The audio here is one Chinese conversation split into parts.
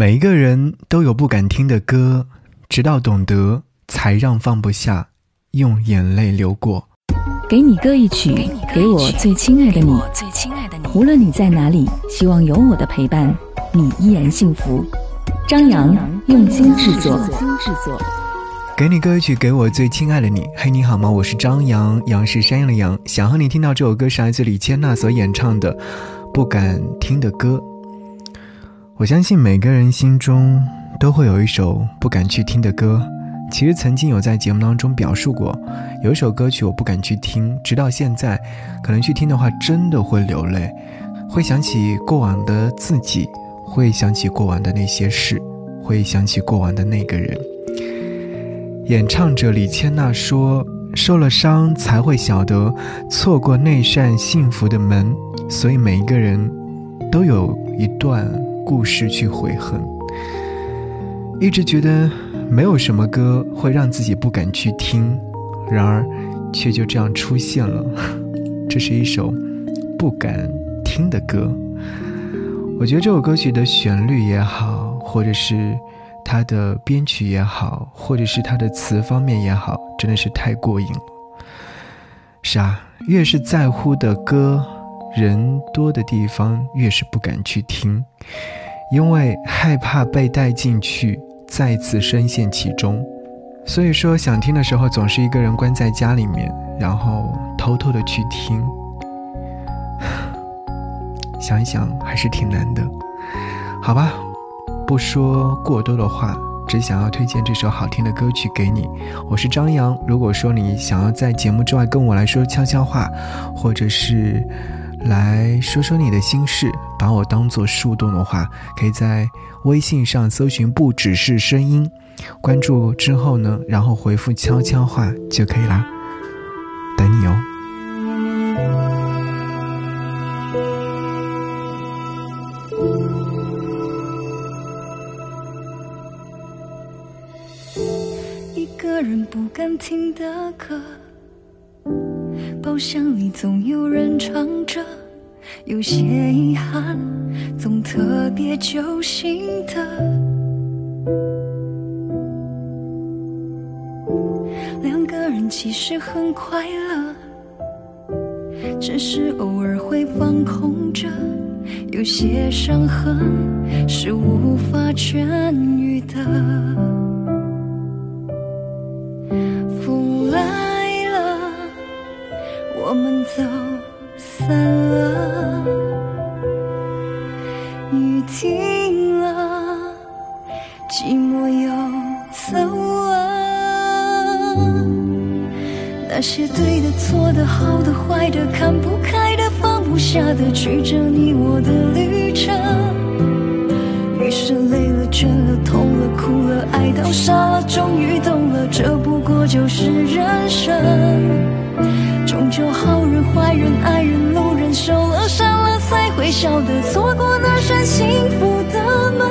每一个人都有不敢听的歌，直到懂得，才让放不下，用眼泪流过。给你歌一曲，给我最亲爱的你。无论你在哪里，希望有我的陪伴，你依然幸福。张扬用心制作。给你歌一曲，给我最亲爱的你。嘿，你好吗？我是张扬，杨是山羊的羊。想和你听到这首歌是来自李千娜所演唱的《不敢听的歌》。我相信每个人心中都会有一首不敢去听的歌。其实曾经有在节目当中表述过，有一首歌曲我不敢去听，直到现在，可能去听的话真的会流泪，会想起过往的自己，会想起过往的那些事，会想起过往的那个人。演唱者李千娜说：“受了伤才会晓得错过那扇幸福的门，所以每一个人都有一段。”故事去悔恨，一直觉得没有什么歌会让自己不敢去听，然而却就这样出现了。这是一首不敢听的歌。我觉得这首歌曲的旋律也好，或者是它的编曲也好，或者是它的词方面也好，真的是太过瘾了。是啊，越是在乎的歌。人多的地方越是不敢去听，因为害怕被带进去，再次深陷其中。所以说，想听的时候总是一个人关在家里面，然后偷偷的去听。想一想，还是挺难的。好吧，不说过多的话，只想要推荐这首好听的歌曲给你。我是张扬。如果说你想要在节目之外跟我来说悄悄话，或者是……来说说你的心事，把我当做树洞的话，可以在微信上搜寻“不只是声音”，关注之后呢，然后回复“悄悄话”就可以啦。等你哦。一个人不敢听的歌。包厢里总有人唱着，有些遗憾，总特别揪心的。两个人其实很快乐，只是偶尔会放空着，有些伤痕是无法痊愈的。我们走散了，雨停了，寂寞又走了。那些对的、错的、好的、坏的、看不开的、放不下的，曲折你我的旅程。于是累了、倦了、痛了、哭了、爱到傻了，终于懂了，这不过就是人生。终究，好人坏人爱人路人受了伤了才会晓得错过那扇幸福的门，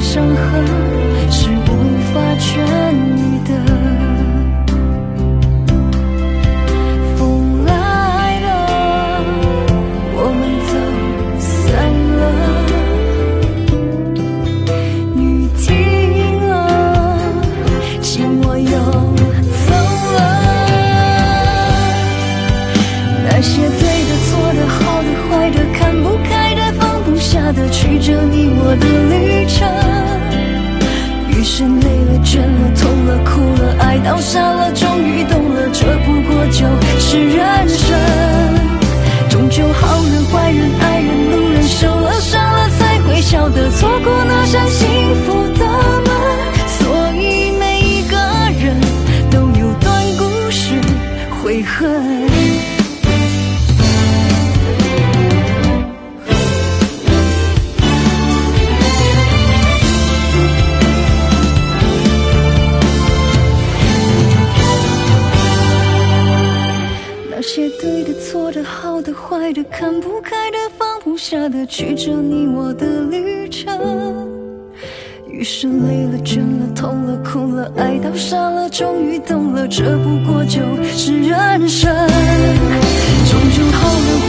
伤痕是无法痊愈的。风来了，我们走散了；雨停了，寂寞又走了。那些对的、错的、好的、坏的、看不开的、放不下的，曲折你我的旅程。累了，倦了，痛了，哭了，爱到傻了，终于懂看不开的、放不下的，曲折你我的旅程。于是累了、倦了、痛了、哭了、爱到傻了，终于懂了，这不过就是人生。终究好人、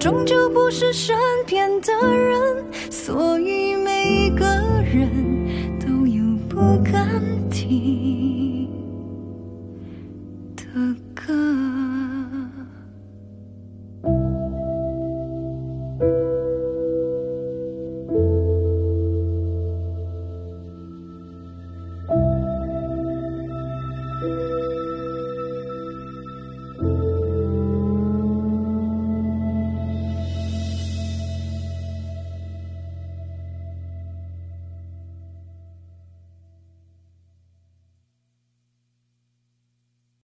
终究不是身边的人。所以每一个人。